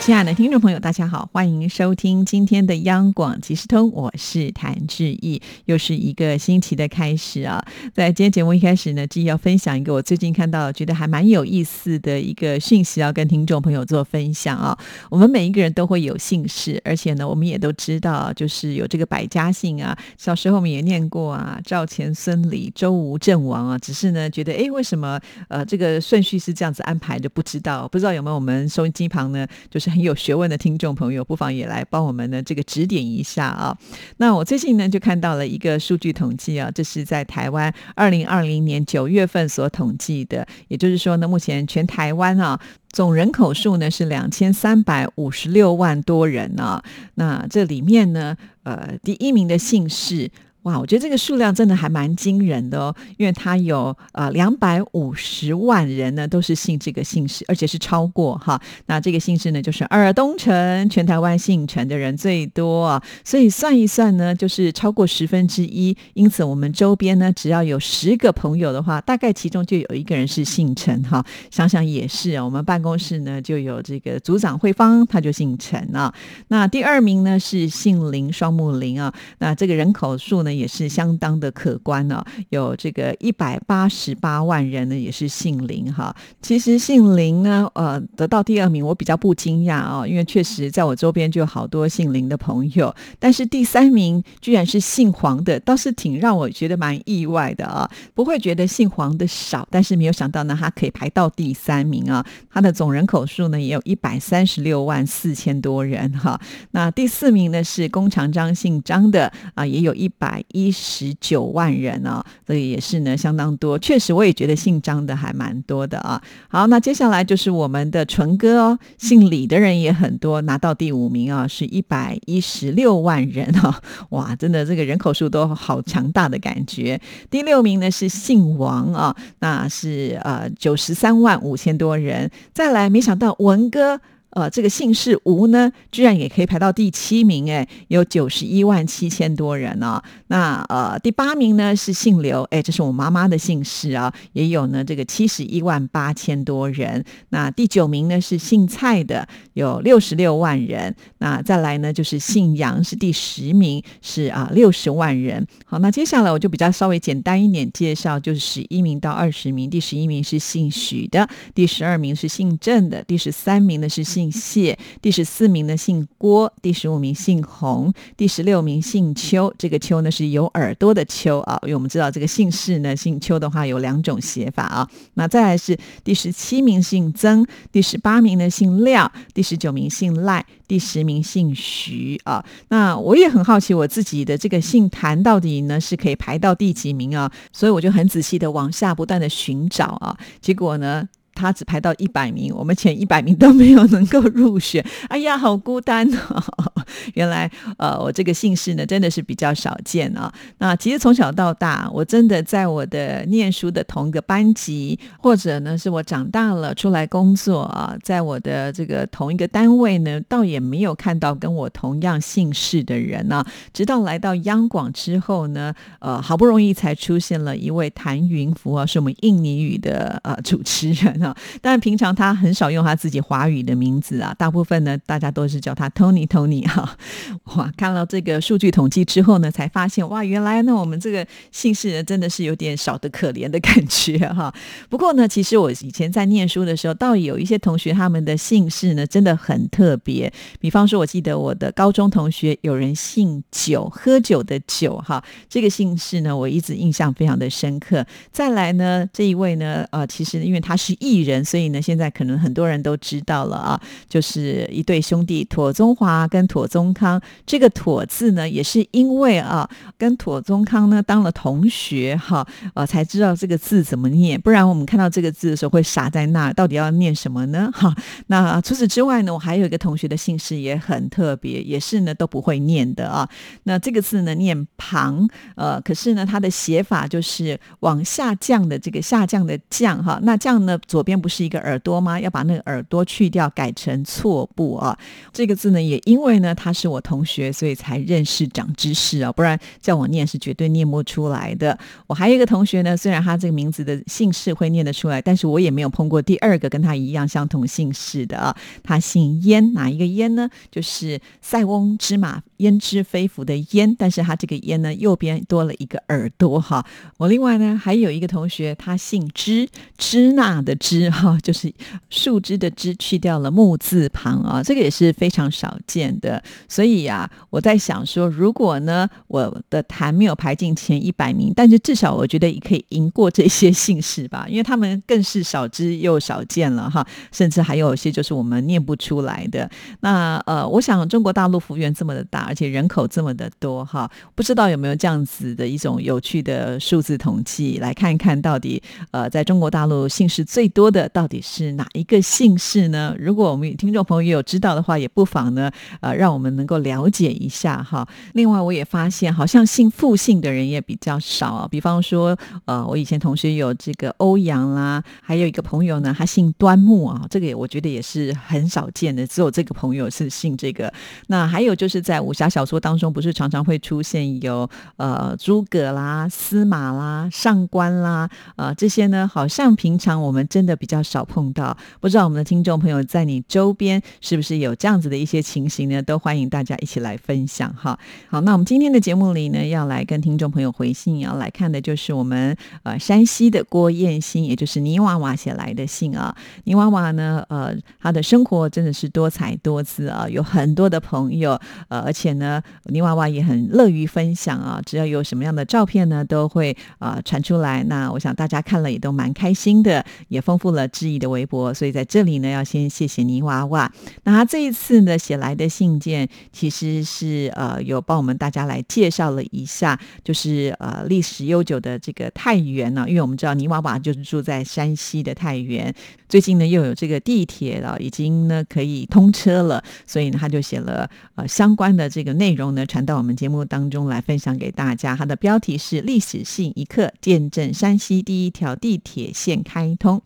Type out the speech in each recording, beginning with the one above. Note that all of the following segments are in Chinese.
亲爱的听众朋友，大家好，欢迎收听今天的央广即时通，我是谭志毅，又是一个新奇的开始啊。在今天节目一开始呢，志毅要分享一个我最近看到觉得还蛮有意思的一个讯息，要跟听众朋友做分享啊。我们每一个人都会有姓氏，而且呢，我们也都知道，就是有这个百家姓啊。小时候我们也念过啊，赵钱孙李周吴郑王啊，只是呢，觉得哎，为什么呃这个顺序是这样子安排的？不知道，不知道有没有我们收音机旁呢，就是很 有学问的听众朋友，不妨也来帮我们呢这个指点一下啊。那我最近呢就看到了一个数据统计啊，这是在台湾二零二零年九月份所统计的，也就是说呢，目前全台湾啊总人口数呢是两千三百五十六万多人啊。那这里面呢，呃，第一名的姓氏。哇，我觉得这个数量真的还蛮惊人的哦，因为它有呃两百五十万人呢，都是姓这个姓氏，而且是超过哈。那这个姓氏呢，就是尔东城，全台湾姓陈的人最多啊，所以算一算呢，就是超过十分之一。因此，我们周边呢，只要有十个朋友的话，大概其中就有一个人是姓陈哈。想想也是啊，我们办公室呢就有这个组长慧芳，他就姓陈啊。那第二名呢是姓林，双木林啊。那这个人口数呢？也是相当的可观呢，有这个一百八十八万人呢，也是姓林哈。其实姓林呢，呃，得到第二名，我比较不惊讶啊，因为确实在我周边就有好多姓林的朋友。但是第三名居然是姓黄的，倒是挺让我觉得蛮意外的啊。不会觉得姓黄的少，但是没有想到呢，他可以排到第三名啊。他的总人口数呢，也有一百三十六万四千多人哈。那第四名呢是工长张姓张的啊，也有一百。一十九万人啊，这个也是呢，相当多。确实，我也觉得姓张的还蛮多的啊。好，那接下来就是我们的纯哥哦，姓李的人也很多，拿到第五名啊，是一百一十六万人啊。哇，真的这个人口数都好强大的感觉。第六名呢是姓王啊，那是呃九十三万五千多人。再来，没想到文哥。呃，这个姓氏吴呢，居然也可以排到第七名，哎，有九十一万七千多人呢。那呃，第八名呢是姓刘，哎，这是我妈妈的姓氏啊，也有呢这个七十一万八千多人。那第九名呢是姓蔡的，有六十六万人。那再来呢就是姓杨，是第十名，是啊六十万人。好，那接下来我就比较稍微简单一点介绍，就是十一名到二十名。第十一名是姓许的，第十二名是姓郑的，第十三名呢是姓。姓谢，第十四名呢姓郭，第十五名姓洪，第十六名姓邱。这个邱呢是有耳朵的邱啊，因为我们知道这个姓氏呢姓邱的话有两种写法啊。那再来是第十七名姓曾，第十八名呢姓廖，第十九名姓赖，第十名姓徐啊。那我也很好奇我自己的这个姓谭到底呢是可以排到第几名啊？所以我就很仔细的往下不断的寻找啊，结果呢。他只排到一百名，我们前一百名都没有能够入选。哎呀，好孤单哦！原来，呃，我这个姓氏呢，真的是比较少见啊。那其实从小到大，我真的在我的念书的同一个班级，或者呢，是我长大了出来工作啊，在我的这个同一个单位呢，倒也没有看到跟我同样姓氏的人呢。直到来到央广之后呢，呃，好不容易才出现了一位谭云福啊，是我们印尼语的呃主持人啊。但平常他很少用他自己华语的名字啊，大部分呢大家都是叫他 Tony Tony 哈。哇，看到这个数据统计之后呢，才发现哇，原来呢我们这个姓氏呢真的是有点少的可怜的感觉哈。不过呢，其实我以前在念书的时候，倒有一些同学他们的姓氏呢真的很特别。比方说，我记得我的高中同学有人姓酒，喝酒的酒哈，这个姓氏呢我一直印象非常的深刻。再来呢，这一位呢，呃，其实因为他是艺人所以呢，现在可能很多人都知道了啊，就是一对兄弟妥中华跟妥宗康。这个“妥”字呢，也是因为啊，跟妥宗康呢当了同学哈，呃，才知道这个字怎么念。不然我们看到这个字的时候会傻在那，到底要念什么呢？哈，那除此之外呢，我还有一个同学的姓氏也很特别，也是呢都不会念的啊。那这个字呢念旁，呃，可是呢它的写法就是往下降的这个下降的降哈。那降呢左边边不是一个耳朵吗？要把那个耳朵去掉，改成错部啊。这个字呢也因为呢他是我同学，所以才认识长知识啊，不然叫我念是绝对念不出来的。我还有一个同学呢，虽然他这个名字的姓氏会念得出来，但是我也没有碰过第二个跟他一样相同姓氏的啊。他姓燕，哪一个燕呢？就是塞翁之马焉知非福的焉，但是他这个焉呢右边多了一个耳朵哈。我另外呢还有一个同学，他姓支，支那的支枝哈，就是树枝的枝去掉了木字旁啊，这个也是非常少见的。所以呀，我在想说，如果呢我的坛没有排进前一百名，但是至少我觉得也可以赢过这些姓氏吧，因为他们更是少之又少见了哈，甚至还有些就是我们念不出来的。那呃，我想中国大陆幅员这么的大，而且人口这么的多哈，不知道有没有这样子的一种有趣的数字统计，来看一看到底呃，在中国大陆姓氏最多多的到底是哪一个姓氏呢？如果我们听众朋友有知道的话，也不妨呢呃，让我们能够了解一下哈。另外，我也发现好像姓傅姓的人也比较少啊。比方说，呃，我以前同学有这个欧阳啦，还有一个朋友呢，他姓端木啊，这个也我觉得也是很少见的，只有这个朋友是姓这个。那还有就是在武侠小说当中，不是常常会出现有呃诸葛啦、司马啦、上官啦，呃这些呢，好像平常我们真的的比较少碰到。不知道我们的听众朋友在你周边是不是有这样子的一些情形呢？都欢迎大家一起来分享哈。好，那我们今天的节目里呢，要来跟听众朋友回信，要来看的就是我们呃山西的郭燕新，也就是泥娃娃写来的信啊。泥娃娃呢，呃，他的生活真的是多彩多姿啊，有很多的朋友，呃，而且呢，泥娃娃也很乐于分享啊，只要有什么样的照片呢，都会啊传出来。那我想大家看了也都蛮开心的，也丰富了志毅的微博。所以在这里呢，要先谢谢泥娃娃。那他这一次呢写来的信件，其实是呃有帮我们大家来介绍了一下，就是呃历史悠久的这个太原呢，因为我们知道泥娃娃就是住在山西的太原，最近呢又有这个地铁了，已经呢可以通车了，所以呢他就写了呃相关的这个内容呢传到我们节目当中来分享给大家。它的标题是“历史性一刻，见证山西第一条地铁线开通”。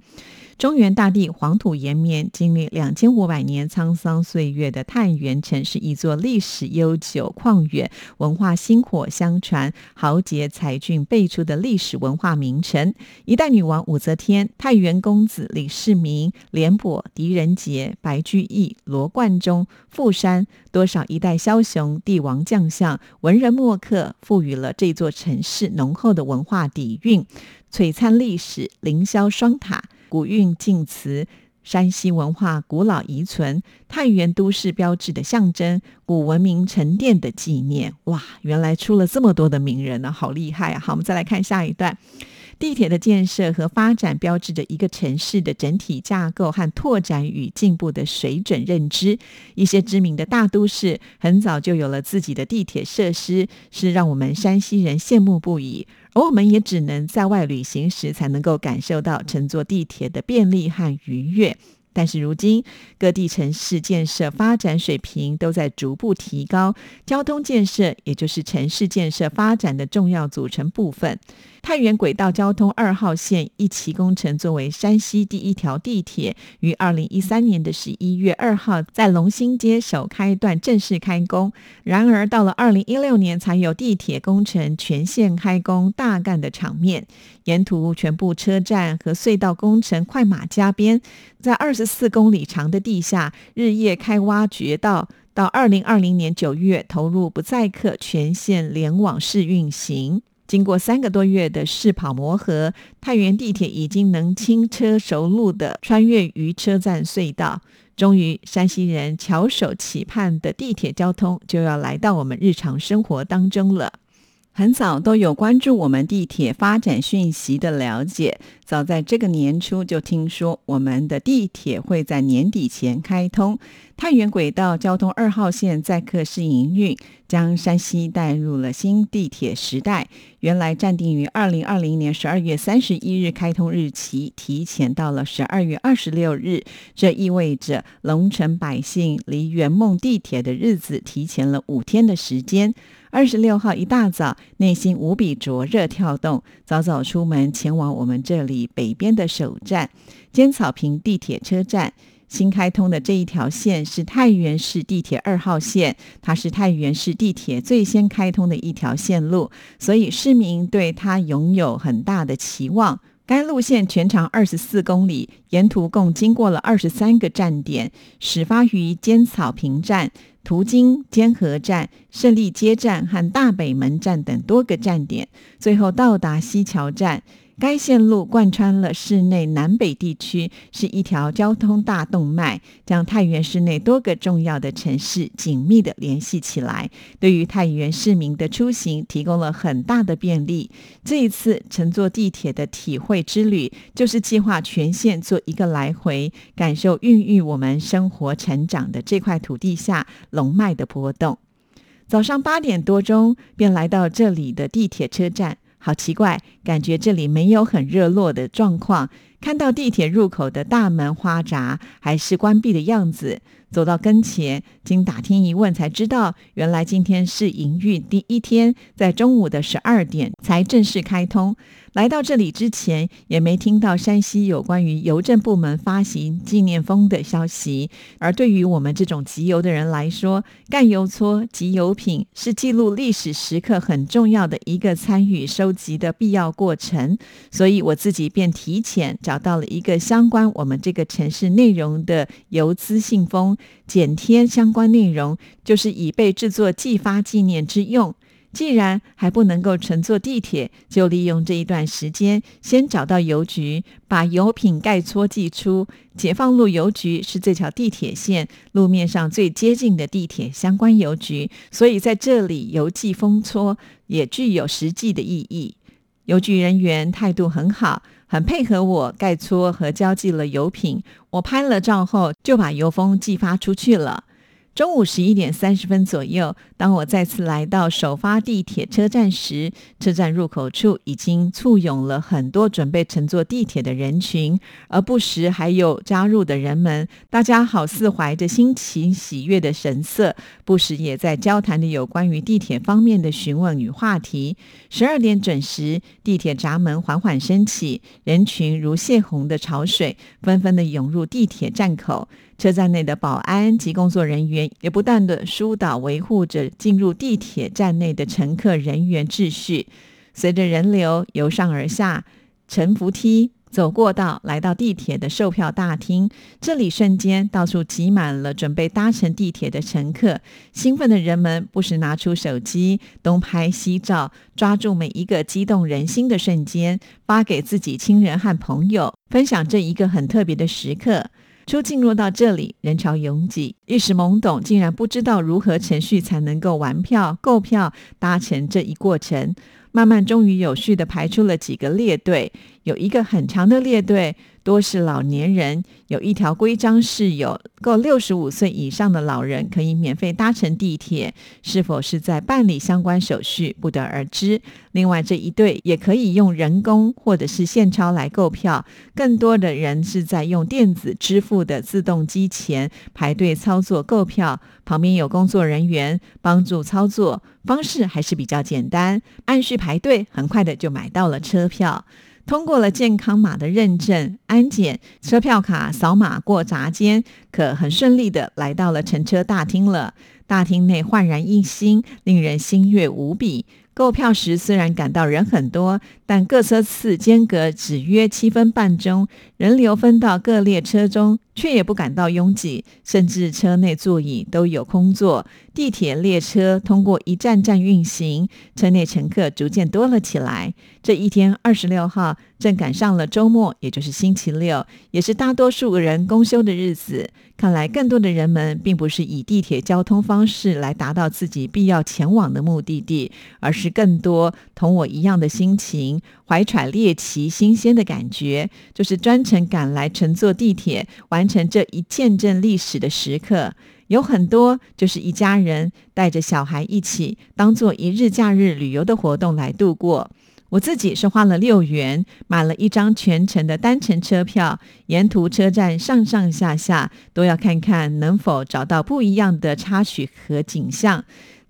中原大地黄土延绵，经历两千五百年沧桑岁月的太原城，是一座历史悠久、旷远、文化薪火相传、豪杰才俊辈出的历史文化名城。一代女王武则天、太原公子李世民、廉颇、狄仁杰、白居易、罗贯中、傅山，多少一代枭雄、帝王将相、文人墨客，赋予了这座城市浓厚的文化底蕴，璀璨历史，凌霄双塔。古韵晋祠，山西文化古老遗存，太原都市标志的象征，古文明沉淀的纪念。哇，原来出了这么多的名人呢，好厉害啊！好，我们再来看下一段。地铁的建设和发展，标志着一个城市的整体架构和拓展与进步的水准认知。一些知名的大都市很早就有了自己的地铁设施，是让我们山西人羡慕不已。而我们也只能在外旅行时才能够感受到乘坐地铁的便利和愉悦。但是如今，各地城市建设发展水平都在逐步提高，交通建设也就是城市建设发展的重要组成部分。太原轨道交通二号线一期工程作为山西第一条地铁，于二零一三年的十一月二号在龙兴街首开段正式开工。然而，到了二零一六年才有地铁工程全线开工大干的场面。沿途全部车站和隧道工程快马加鞭，在二十四公里长的地下日夜开挖掘道，到二零二零年九月投入不载客全线联网试运行。经过三个多月的试跑磨合，太原地铁已经能轻车熟路地穿越于车站隧道。终于，山西人翘首企盼的地铁交通就要来到我们日常生活当中了。很早都有关注我们地铁发展讯息的了解，早在这个年初就听说我们的地铁会在年底前开通。太原轨道交通二号线载客试营运，将山西带入了新地铁时代。原来暂定于二零二零年十二月三十一日开通日期，提前到了十二月二十六日，这意味着龙城百姓离圆梦地铁的日子提前了五天的时间。二十六号一大早，内心无比灼热跳动，早早出门前往我们这里北边的首站尖草坪地铁车站。新开通的这一条线是太原市地铁二号线，它是太原市地铁最先开通的一条线路，所以市民对它拥有很大的期望。该路线全长二十四公里，沿途共经过了二十三个站点，始发于尖草坪站，途经尖河站、胜利街站和大北门站等多个站点，最后到达西桥站。该线路贯穿了市内南北地区，是一条交通大动脉，将太原市内多个重要的城市紧密的联系起来，对于太原市民的出行提供了很大的便利。这一次乘坐地铁的体会之旅，就是计划全线做一个来回，感受孕育我们生活成长的这块土地下龙脉的波动。早上八点多钟，便来到这里的地铁车站。好奇怪，感觉这里没有很热络的状况。看到地铁入口的大门花闸还是关闭的样子。走到跟前，经打听一问，才知道原来今天是营运第一天，在中午的十二点才正式开通。来到这里之前，也没听到山西有关于邮政部门发行纪念封的消息。而对于我们这种集邮的人来说，干邮戳、集邮品是记录历史时刻很重要的一个参与收集的必要过程。所以我自己便提前找到了一个相关我们这个城市内容的邮资信封，剪贴相关内容，就是以备制作寄发纪念之用。既然还不能够乘坐地铁，就利用这一段时间，先找到邮局，把邮品盖戳寄出。解放路邮局是这条地铁线路面上最接近的地铁相关邮局，所以在这里邮寄封戳也具有实际的意义。邮局人员态度很好，很配合我盖戳和交寄了邮品。我拍了照后，就把邮封寄发出去了。中午十一点三十分左右，当我再次来到首发地铁车站时，车站入口处已经簇拥了很多准备乘坐地铁的人群，而不时还有加入的人们。大家好似怀着心情喜悦的神色，不时也在交谈的有关于地铁方面的询问与话题。十二点准时，地铁闸门缓缓升起，人群如泄洪的潮水，纷纷的涌入地铁站口。车站内的保安及工作人员也不断的疏导维护着进入地铁站内的乘客人员秩序。随着人流由上而下，乘扶梯走过道，来到地铁的售票大厅，这里瞬间到处挤满了准备搭乘地铁的乘客。兴奋的人们不时拿出手机东拍西照，抓住每一个激动人心的瞬间，发给自己亲人和朋友，分享这一个很特别的时刻。初进入到这里，人潮拥挤，一时懵懂，竟然不知道如何程序才能够玩票、购票、搭乘这一过程。慢慢，终于有序的排出了几个列队，有一个很长的列队。多是老年人，有一条规章是有够六十五岁以上的老人可以免费搭乘地铁，是否是在办理相关手续不得而知。另外这一队也可以用人工或者是现钞来购票，更多的人是在用电子支付的自动机前排队操作购票，旁边有工作人员帮助操作，方式还是比较简单，按序排队，很快的就买到了车票。通过了健康码的认证、安检，车票卡扫码过闸间，可很顺利的来到了乘车大厅了。大厅内焕然一新，令人心悦无比。购票时虽然感到人很多，但各车次间隔只约七分半钟，人流分到各列车中，却也不感到拥挤，甚至车内座椅都有空座。地铁列车通过一站站运行，车内乘客逐渐多了起来。这一天，二十六号正赶上了周末，也就是星期六，也是大多数人公休的日子。看来，更多的人们并不是以地铁交通方式来达到自己必要前往的目的地，而是更多同我一样的心情，怀揣猎奇、新鲜的感觉，就是专程赶来乘坐地铁，完成这一见证历史的时刻。有很多就是一家人带着小孩一起，当做一日假日旅游的活动来度过。我自己是花了六元买了一张全程的单程车票，沿途车站上上下下都要看看能否找到不一样的插曲和景象。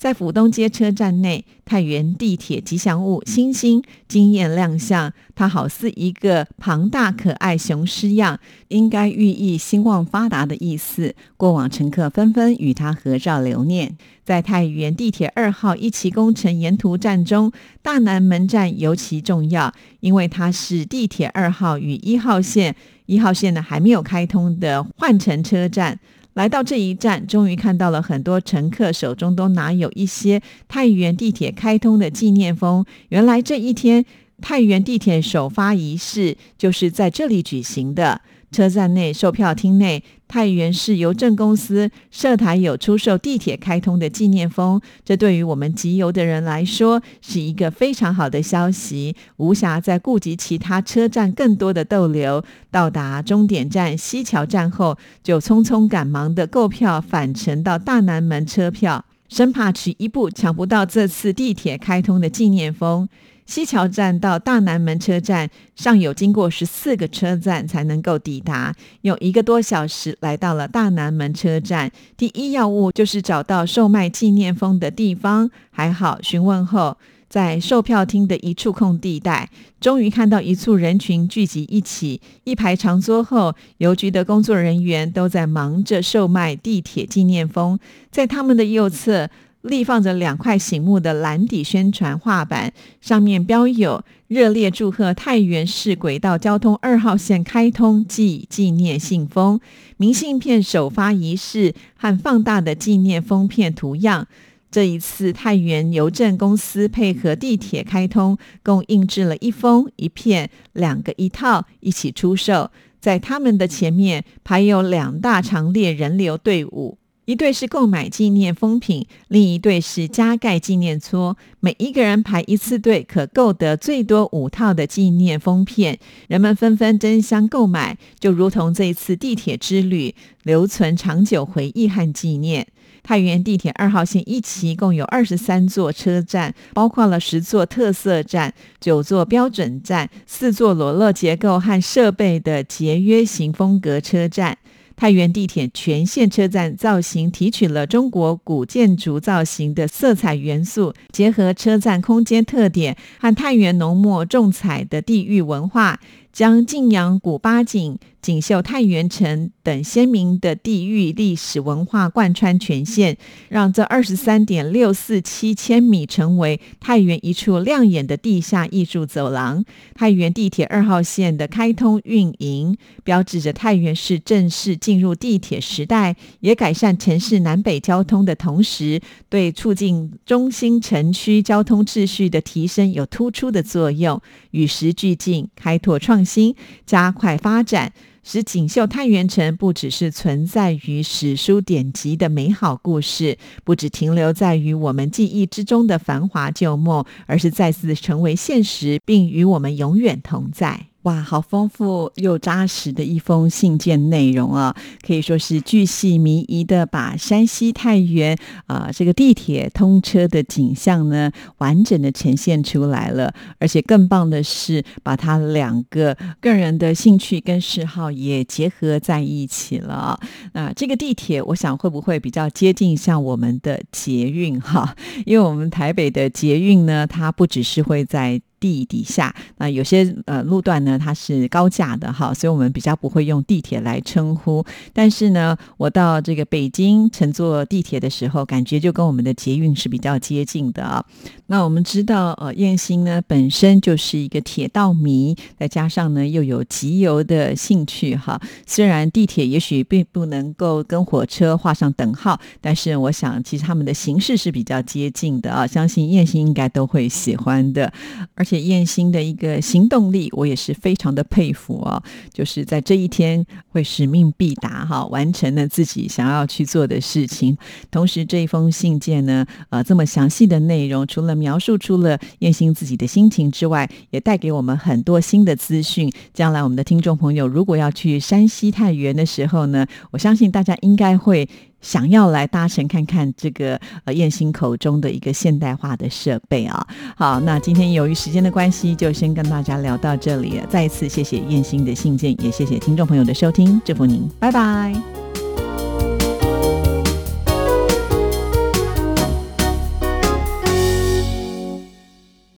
在府东街车站内，太原地铁吉祥物星星惊艳亮相，它好似一个庞大可爱雄狮样，应该寓意兴旺发达的意思。过往乘客纷纷与它合照留念。在太原地铁二号一期工程沿途站中，大南门站尤其重要，因为它是地铁二号与一号线，一号线呢还没有开通的换乘车站。来到这一站，终于看到了很多乘客手中都拿有一些太原地铁开通的纪念封。原来这一天，太原地铁首发仪式就是在这里举行的。车站内售票厅内，太原市邮政公司设台有出售地铁开通的纪念封，这对于我们集邮的人来说是一个非常好的消息，无暇再顾及其他车站更多的逗留。到达终点站西桥站后，就匆匆赶忙的购票返程到大南门车票，生怕迟一步抢不到这次地铁开通的纪念封。西桥站到大南门车站，尚有经过十四个车站才能够抵达，用一个多小时来到了大南门车站。第一要务就是找到售卖纪念封的地方，还好询问后，在售票厅的一处空地带，终于看到一簇人群聚集一起，一排长桌后，邮局的工作人员都在忙着售卖地铁纪念封，在他们的右侧。立放着两块醒目的蓝底宣传画板，上面标有“热烈祝贺太原市轨道交通二号线开通暨纪念信封”。明信片首发仪式和放大的纪念封片图样。这一次，太原邮政公司配合地铁开通，共印制了一封、一片、两个一套一起出售。在他们的前面排有两大长列人流队伍。一对是购买纪念封品，另一对是加盖纪念戳。每一个人排一次队，可购得最多五套的纪念封片。人们纷纷争相购买，就如同这一次地铁之旅，留存长久回忆和纪念。太原地铁二号线一期共有二十三座车站，包括了十座特色站、九座标准站、四座裸露结构和设备的节约型风格车站。太原地铁全线车站造型提取了中国古建筑造型的色彩元素，结合车站空间特点和太原浓墨重彩的地域文化。将晋阳古八景、锦绣太原城等鲜明的地域历史文化贯穿全线，让这二十三点六四七千米成为太原一处亮眼的地下艺术走廊。太原地铁二号线的开通运营，标志着太原市正式进入地铁时代，也改善城市南北交通的同时，对促进中心城区交通秩序的提升有突出的作用。与时俱进，开拓创。心加快发展，使锦绣太原城不只是存在于史书典籍的美好故事，不只停留在于我们记忆之中的繁华旧梦，而是再次成为现实，并与我们永远同在。哇，好丰富又扎实的一封信件内容啊，可以说是巨细靡遗的把山西太原啊这个地铁通车的景象呢完整的呈现出来了，而且更棒的是把他两个个人的兴趣跟嗜好也结合在一起了。那这个地铁，我想会不会比较接近像我们的捷运哈？因为我们台北的捷运呢，它不只是会在地底下。那有些呃路段呢，它是高架的哈，所以我们比较不会用地铁来称呼。但是呢，我到这个北京乘坐地铁的时候，感觉就跟我们的捷运是比较接近的啊。那我们知道，呃，燕兴呢本身就是一个铁道迷，再加上呢又有集邮的兴趣哈。虽然地铁也许并不能够跟火车画上等号，但是我想其实他们的形式是比较接近的啊。相信燕兴应该都会喜欢的。而且燕兴的一个行动力，我也是非常的佩服哦。就是在这一天会使命必达哈，完成了自己想要去做的事情。同时这一封信件呢，呃，这么详细的内容，除了描述出了燕兴自己的心情之外，也带给我们很多新的资讯。将来我们的听众朋友如果要去山西太原的时候呢，我相信大家应该会想要来搭乘看看这个呃燕兴口中的一个现代化的设备啊。好，那今天由于时间的关系，就先跟大家聊到这里。再一次谢谢燕兴的信件，也谢谢听众朋友的收听，祝福您，拜拜。